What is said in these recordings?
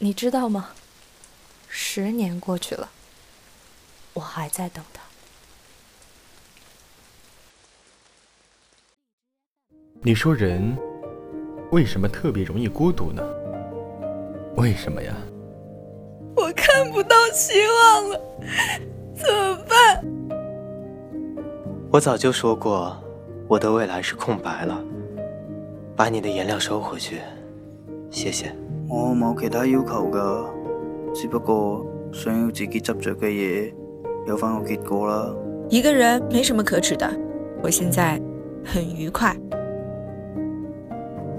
你知道吗？十年过去了，我还在等他。你说人为什么特别容易孤独呢？为什么呀？我看不到希望了，怎么办？我早就说过，我的未来是空白了。把你的颜料收回去，谢谢。我冇其他要求噶，只不过想要自己执着嘅嘢有翻个结果啦。一个人没什么可耻的，我现在很愉快。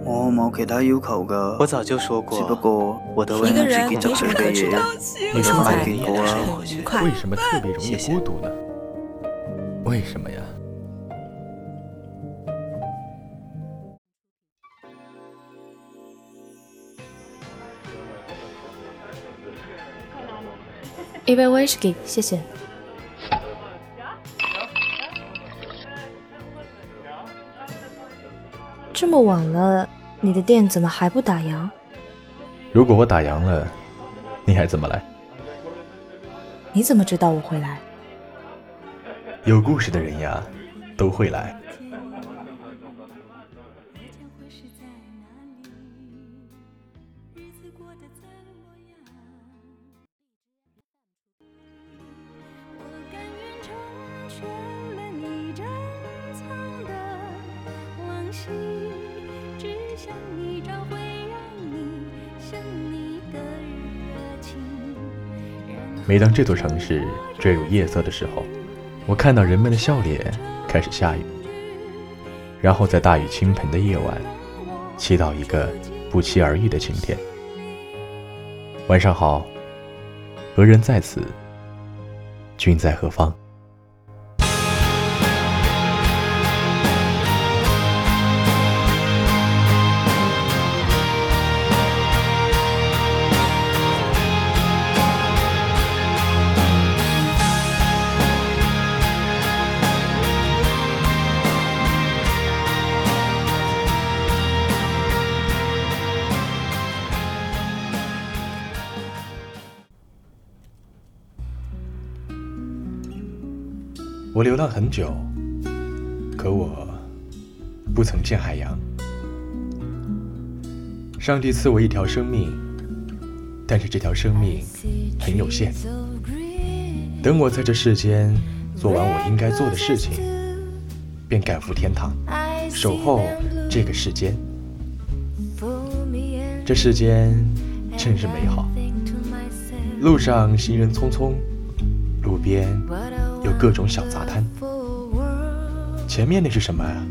我冇其他要求噶，我早就说过，只不过我的未一个来人没什么可耻的，你说我现在很愉。快为。什么特别容易孤独呢？为什么呀？一杯威士忌，谢谢。这么晚了，你的店怎么还不打烊？如果我打烊了，你还怎么来？你怎么知道我会来？有故事的人呀，都会来。想一朝会让你生你的热情。每当这座城市坠入夜色的时候，我看到人们的笑脸开始下雨，然后在大雨倾盆的夜晚，祈祷一个不期而遇的晴天。晚上好，何人在此？君在何方？我流浪很久，可我不曾见海洋。上帝赐我一条生命，但是这条生命很有限。等我在这世间做完我应该做的事情，便赶赴天堂，守候这个世间。这世间真是美好，路上行人匆匆，路边有各种小杂摊。前面那是什么啊？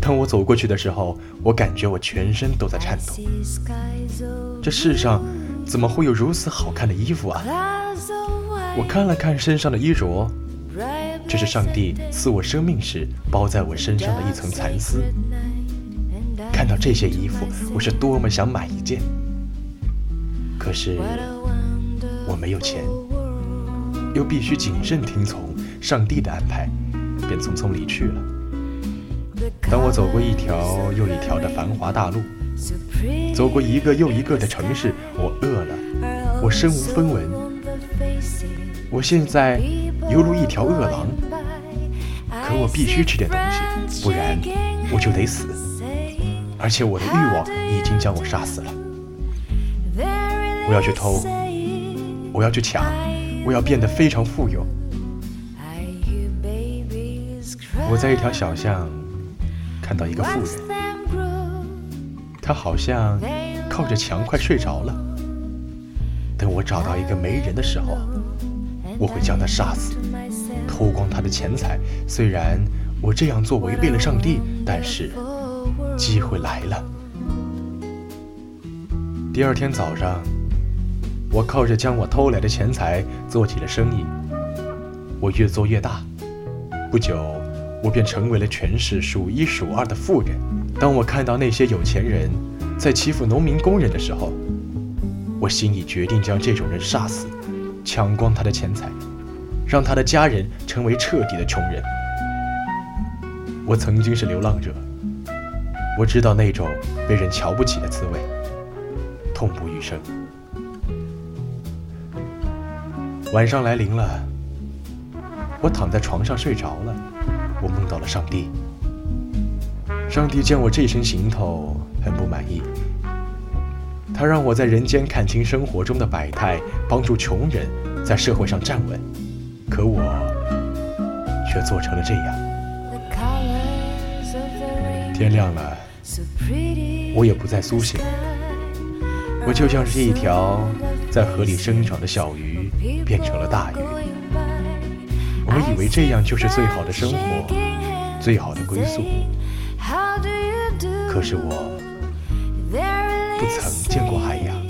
当我走过去的时候，我感觉我全身都在颤抖。这世上怎么会有如此好看的衣服啊？我看了看身上的衣着，这是上帝赐我生命时包在我身上的一层蚕丝。看到这些衣服，我是多么想买一件，可是我没有钱，又必须谨慎听从上帝的安排，便匆匆离去了。当我走过一条又一条的繁华大路，走过一个又一个的城市，我饿了，我身无分文，我现在犹如一条饿狼，可我必须吃点东西，不然我就得死。而且我的欲望已经将我杀死了。我要去偷，我要去抢，我要变得非常富有。我在一条小巷看到一个妇人，她好像靠着墙快睡着了。等我找到一个媒人的时候，我会将她杀死，偷光她的钱财。虽然我这样做违背了上帝，但是机会来了。第二天早上，我靠着将我偷来的钱财做起了生意。我越做越大，不久，我便成为了全市数一数二的富人。当我看到那些有钱人在欺负农民工人的时候，我心里决定将这种人杀死，抢光他的钱财，让他的家人成为彻底的穷人。我曾经是流浪者，我知道那种被人瞧不起的滋味。痛不欲生。晚上来临了，我躺在床上睡着了，我梦到了上帝。上帝见我这身行头很不满意，他让我在人间看清生活中的百态，帮助穷人在社会上站稳。可我却做成了这样。天亮了，我也不再苏醒，我就像是一条在河里生长的小鱼，变成了大鱼。我以为这样就是最好的生活，最好的归宿。可是我不曾见过海洋。